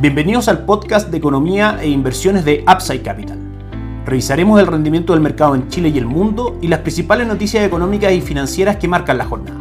Bienvenidos al podcast de economía e inversiones de Upside Capital. Revisaremos el rendimiento del mercado en Chile y el mundo y las principales noticias económicas y financieras que marcan la jornada.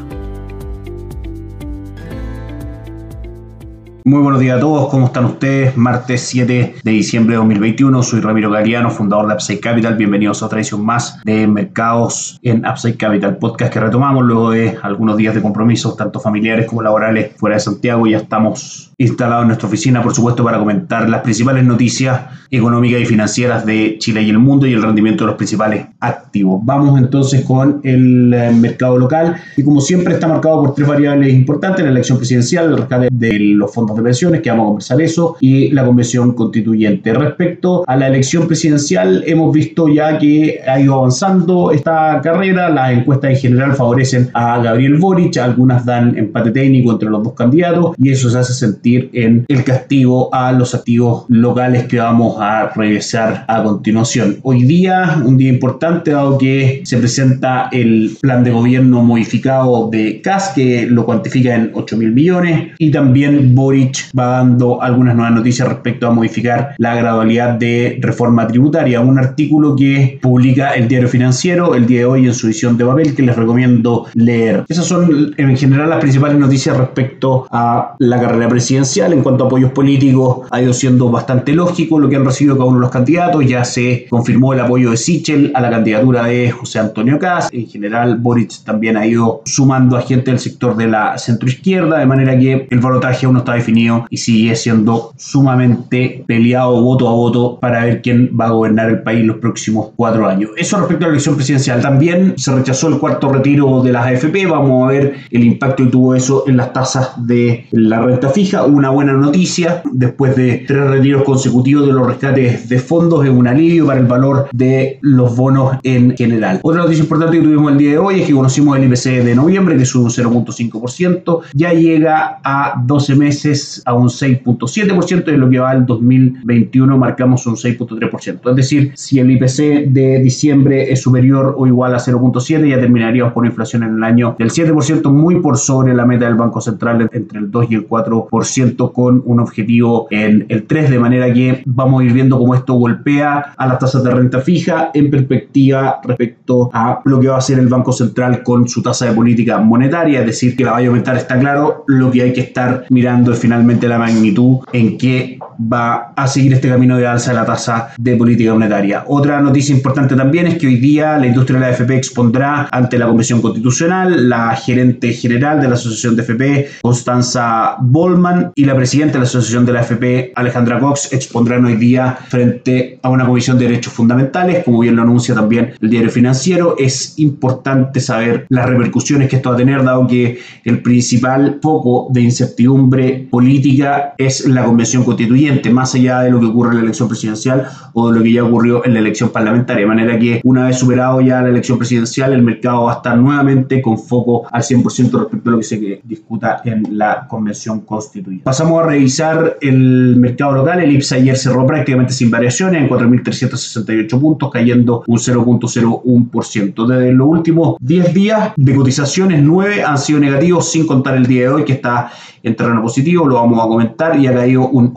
Muy buenos días a todos, ¿cómo están ustedes? Martes 7 de diciembre de 2021, soy Ramiro Gariano, fundador de Upside Capital. Bienvenidos a otra edición más de Mercados en Upside Capital, podcast que retomamos luego de algunos días de compromisos, tanto familiares como laborales, fuera de Santiago. Ya estamos instalado en nuestra oficina, por supuesto, para comentar las principales noticias económicas y financieras de Chile y el mundo y el rendimiento de los principales activos. Vamos entonces con el eh, mercado local y como siempre está marcado por tres variables importantes, la elección presidencial, el rescate de los fondos de pensiones, que vamos a conversar eso, y la convención constituyente. Respecto a la elección presidencial, hemos visto ya que ha ido avanzando esta carrera, las encuestas en general favorecen a Gabriel Boric, algunas dan empate técnico entre los dos candidatos y eso se hace sentir en el castigo a los activos locales que vamos a revisar a continuación. Hoy día, un día importante, dado que se presenta el plan de gobierno modificado de CAS, que lo cuantifica en 8 mil millones, y también Boric va dando algunas nuevas noticias respecto a modificar la gradualidad de reforma tributaria. Un artículo que publica el diario financiero el día de hoy en su edición de papel que les recomiendo leer. Esas son en general las principales noticias respecto a la carrera presidencial en cuanto a apoyos políticos ha ido siendo bastante lógico lo que han recibido cada uno de los candidatos. Ya se confirmó el apoyo de Sichel a la candidatura de José Antonio Kass. En general, Boric también ha ido sumando a gente del sector de la centroizquierda, de manera que el balotaje aún no está definido y sigue siendo sumamente peleado voto a voto para ver quién va a gobernar el país los próximos cuatro años. Eso respecto a la elección presidencial. También se rechazó el cuarto retiro de las AFP. Vamos a ver el impacto que tuvo eso en las tasas de la renta fija una buena noticia. Después de tres retiros consecutivos de los rescates de fondos, es un alivio para el valor de los bonos en general. Otra noticia importante que tuvimos el día de hoy es que conocimos el IPC de noviembre, que es un 0.5%, ya llega a 12 meses a un 6.7%, y en lo que va al 2021 marcamos un 6.3%. Es decir, si el IPC de diciembre es superior o igual a 0.7, ya terminaríamos con inflación en el año del 7%, muy por sobre la meta del Banco Central entre el 2 y el 4% con un objetivo en el 3, de manera que vamos a ir viendo cómo esto golpea a las tasas de renta fija en perspectiva respecto a lo que va a hacer el Banco Central con su tasa de política monetaria, es decir, que la vaya a aumentar está claro, lo que hay que estar mirando es finalmente la magnitud en que va a seguir este camino de alza de la tasa de política monetaria. Otra noticia importante también es que hoy día la industria de la FP expondrá ante la Convención Constitucional la gerente general de la Asociación de FP, Constanza Bolman, y la presidenta de la Asociación de la AFP, Alejandra Cox, expondrán hoy día frente a una comisión de derechos fundamentales, como bien lo anuncia también el diario financiero. Es importante saber las repercusiones que esto va a tener, dado que el principal foco de incertidumbre política es la convención constituyente, más allá de lo que ocurre en la elección presidencial o de lo que ya ocurrió en la elección parlamentaria. De manera que una vez superado ya la elección presidencial, el mercado va a estar nuevamente con foco al 100% respecto a lo que se discuta en la convención constituyente. Pasamos a revisar el mercado local. El IPSA ayer cerró prácticamente sin variaciones en 4.368 puntos, cayendo un 0.01%. Desde los últimos 10 días de cotizaciones, 9 han sido negativos, sin contar el día de hoy, que está en terreno positivo, lo vamos a comentar, y ha caído un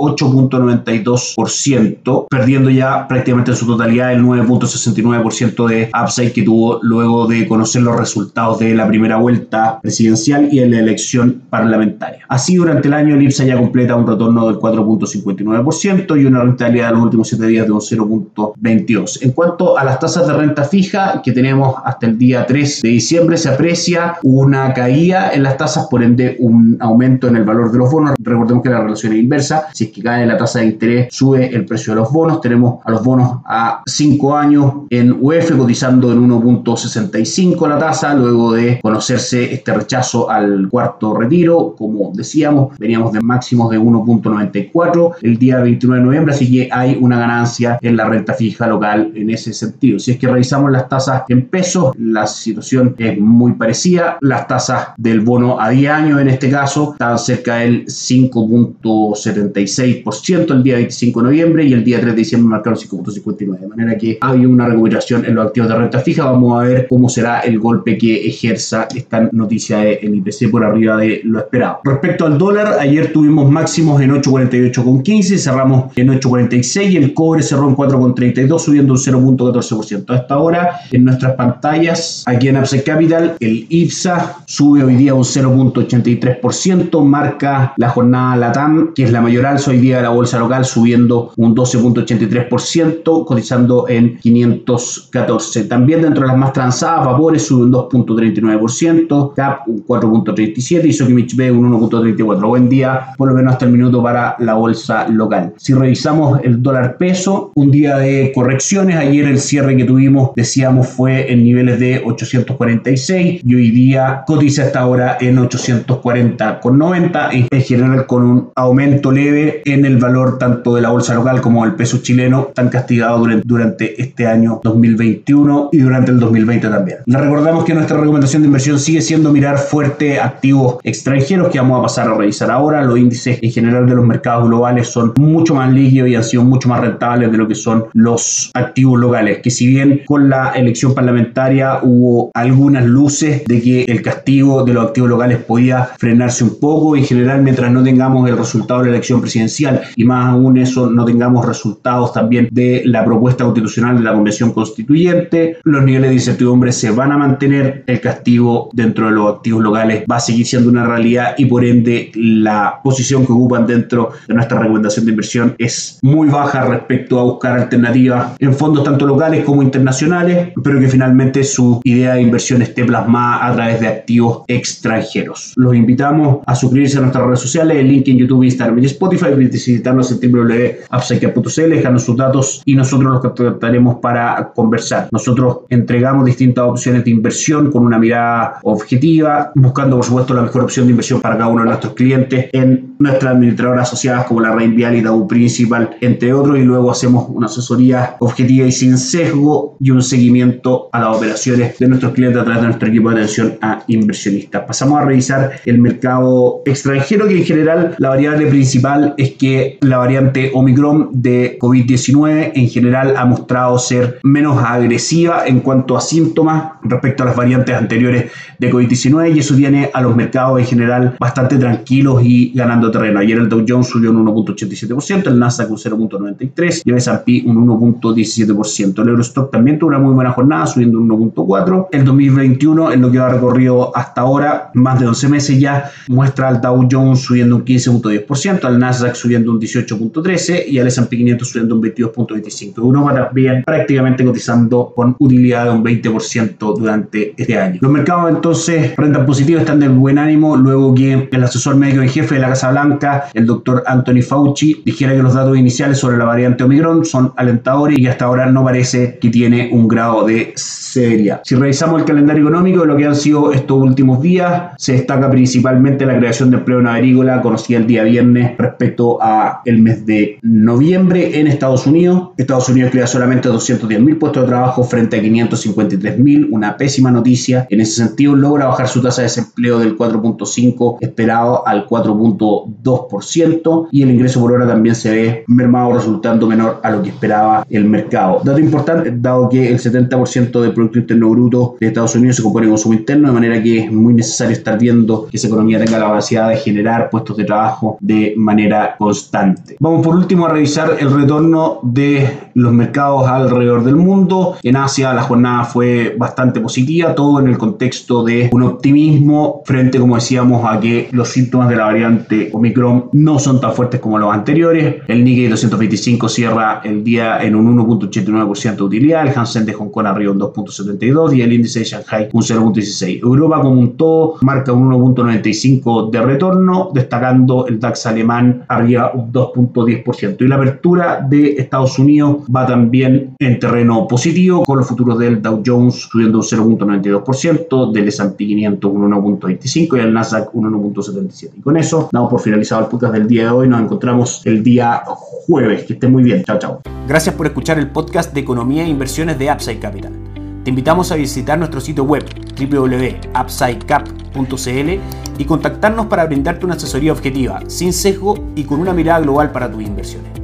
8.92%, perdiendo ya prácticamente en su totalidad el 9.69% de upside que tuvo luego de conocer los resultados de la primera vuelta presidencial y en la elección parlamentaria. Así, durante el año, el IPSA ya completa un retorno del 4.59% y una rentabilidad de los últimos 7 días de un 0.22%. En cuanto a las tasas de renta fija que tenemos hasta el día 3 de diciembre, se aprecia una caída en las tasas, por ende un aumento en el valor de los bonos. Recordemos que la relación es inversa. Si es que cae la tasa de interés, sube el precio de los bonos. Tenemos a los bonos a 5 años en UF cotizando en 1.65 la tasa, luego de conocerse este rechazo al cuarto retiro. Como decíamos, veníamos de máximos de 1.94 el día 29 de noviembre, así que hay una ganancia en la renta fija local en ese sentido. Si es que revisamos las tasas en pesos, la situación es muy parecida. Las tasas del bono a 10 años en este caso están cerca del 5.76% el día 25 de noviembre y el día 3 de diciembre marcaron 5.59. De manera que ha habido una recuperación en los activos de renta fija. Vamos a ver cómo será el golpe que ejerza esta noticia del IPC por arriba de lo esperado. Respecto al dólar, ayer tuvimos máximos en 8.48,15, cerramos en 8.46 y el cobre cerró en 4.32 subiendo un 0.14%. A esta hora en nuestras pantallas aquí en Upside Capital el IPSA sube hoy día un 0.83%, marca la jornada LATAM que es la mayor alza hoy día la bolsa local subiendo un 12.83%, cotizando en 514. También dentro de las más transadas, Vapores sube un 2.39%, CAP un 4.37 y Sokimich B un 1.34. Buen día, por lo menos hasta el minuto para la bolsa local. Si revisamos el dólar peso, un día de correcciones, ayer el cierre que tuvimos, decíamos, fue en niveles de 846 y hoy día cotiza hasta ahora en 840,90, en general con un aumento leve en el valor tanto de la bolsa local como del peso chileno, tan castigado durante, este año 2021 y durante el 2020 también. Le recordamos que nuestra recomendación de inversión sigue siendo mirar fuerte activos extranjeros que vamos a pasar a revisar ahora. Los índices en general de los mercados globales son mucho más líquidos y han sido mucho más rentables de lo que son los activos locales, que si bien con la elección parlamentaria hubo algunas luces de que el castigo de los activos locales podía frenarse un poco, en general mientras no tengamos el resultado de la elección presidencial y más aún eso no tengamos resultados también de la propuesta constitucional de la Convención Constituyente, los niveles de incertidumbre se van a mantener, el castigo dentro de los activos locales va a seguir siendo una realidad y por ende la posición que ocupan dentro de nuestra recomendación de inversión es muy baja respecto a buscar alternativas en fondos tanto locales como internacionales, pero que finalmente su idea de inversión esté plasmada a través de activos extranjeros. Los invitamos a suscribirse a nuestras redes sociales, el link en YouTube, Instagram y Spotify, visitarnos en www.upside.cl, dejarnos sus datos y nosotros los contactaremos para conversar. Nosotros entregamos distintas opciones de inversión con una mirada objetiva, buscando por supuesto la mejor opción de inversión para cada uno de nuestros clientes en nuestras administradoras asociadas como la Rein Vial y Dau Principal, entre otros, y luego hacemos una asesoría objetiva y sin sesgo y un seguimiento a las operaciones de nuestros clientes a través de nuestro equipo de atención a inversionistas. Pasamos a revisar el mercado extranjero, que en general la variable principal es que la variante Omicron de COVID-19 en general ha mostrado ser menos agresiva en cuanto a síntomas respecto a las variantes anteriores de COVID-19 y eso tiene a los mercados en general bastante tranquilos y ganando terreno. Ayer el Dow Jones subió un 1.87%, el Nasdaq un 0.93% y el S&P un 1.17%. El Eurostock también tuvo una muy buena jornada, subiendo un 1.4%. El 2021, en lo que va recorrido hasta ahora, más de 11 meses ya, muestra al Dow Jones subiendo un 15.10%, al Nasdaq subiendo un 18.13% y al S&P 500 subiendo un 22.25%. Europa también prácticamente cotizando con utilidad de un 20% durante este año. Los mercados entonces rentan positivos, están de buen ánimo luego que el asesor médico en jefe de la Casa Blanca, el doctor Anthony Fauci, dijera que los datos iniciales sobre la variante Omicron son alentadores y hasta ahora no parece que tiene un grado de severidad. Si revisamos el calendario económico de lo que han sido estos últimos días, se destaca principalmente la creación de empleo en agrícola conocida el día viernes respecto a el mes de noviembre en Estados Unidos. Estados Unidos crea solamente 210.000 puestos de trabajo frente a 553.000, una pésima noticia. En ese sentido, logra bajar su tasa de desempleo del 4.5 esperado al 4.2% y el ingreso por hora también se ve mermado resultando menor a lo que esperaba el mercado. Dato importante, dado que el 70% del Producto Interno Bruto de Estados Unidos se compone de consumo interno, de manera que es muy necesario estar viendo que esa economía tenga la capacidad de generar puestos de trabajo de manera constante. Vamos por último a revisar el retorno de los mercados alrededor del mundo. En Asia la jornada fue bastante positiva, todo en el contexto de un optimismo frente, como decíamos, a que los síntomas de la variante Omicron no son tan fuertes como los anteriores. El Nikkei 225 cierra el día en un 1.89% de utilidad, el Hansen de Hong Kong arriba un 2.72 y el índice de Shanghai un 0.16. Europa como un todo marca un 1.95 de retorno, destacando el DAX alemán arriba un 2.10%. Y la apertura de Estados Unidos va también en terreno positivo, con los futuros del Dow Jones subiendo un 0.92%, del S&P 500 un 1.25 y el Nasdaq un 1.77. Y con eso damos por finalizado el podcast del día de hoy. Nos encontramos el día jueves. Que estén muy bien. Chao, chao. Gracias por escuchar el podcast de Economía e Inversiones de Upside Capital. Te invitamos a visitar nuestro sitio web www.upsidecap.cl y contactarnos para brindarte una asesoría objetiva, sin sesgo y con una mirada global para tus inversiones.